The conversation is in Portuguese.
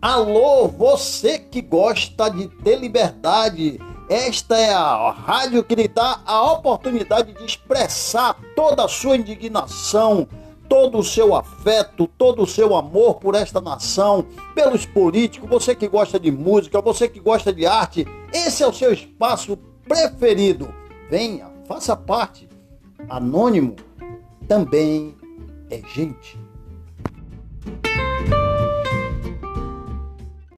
Alô, você que gosta de ter liberdade. Esta é a rádio que lhe dá a oportunidade de expressar toda a sua indignação, todo o seu afeto, todo o seu amor por esta nação, pelos políticos, você que gosta de música, você que gosta de arte. Esse é o seu espaço preferido. Venha, faça parte. Anônimo também é gente.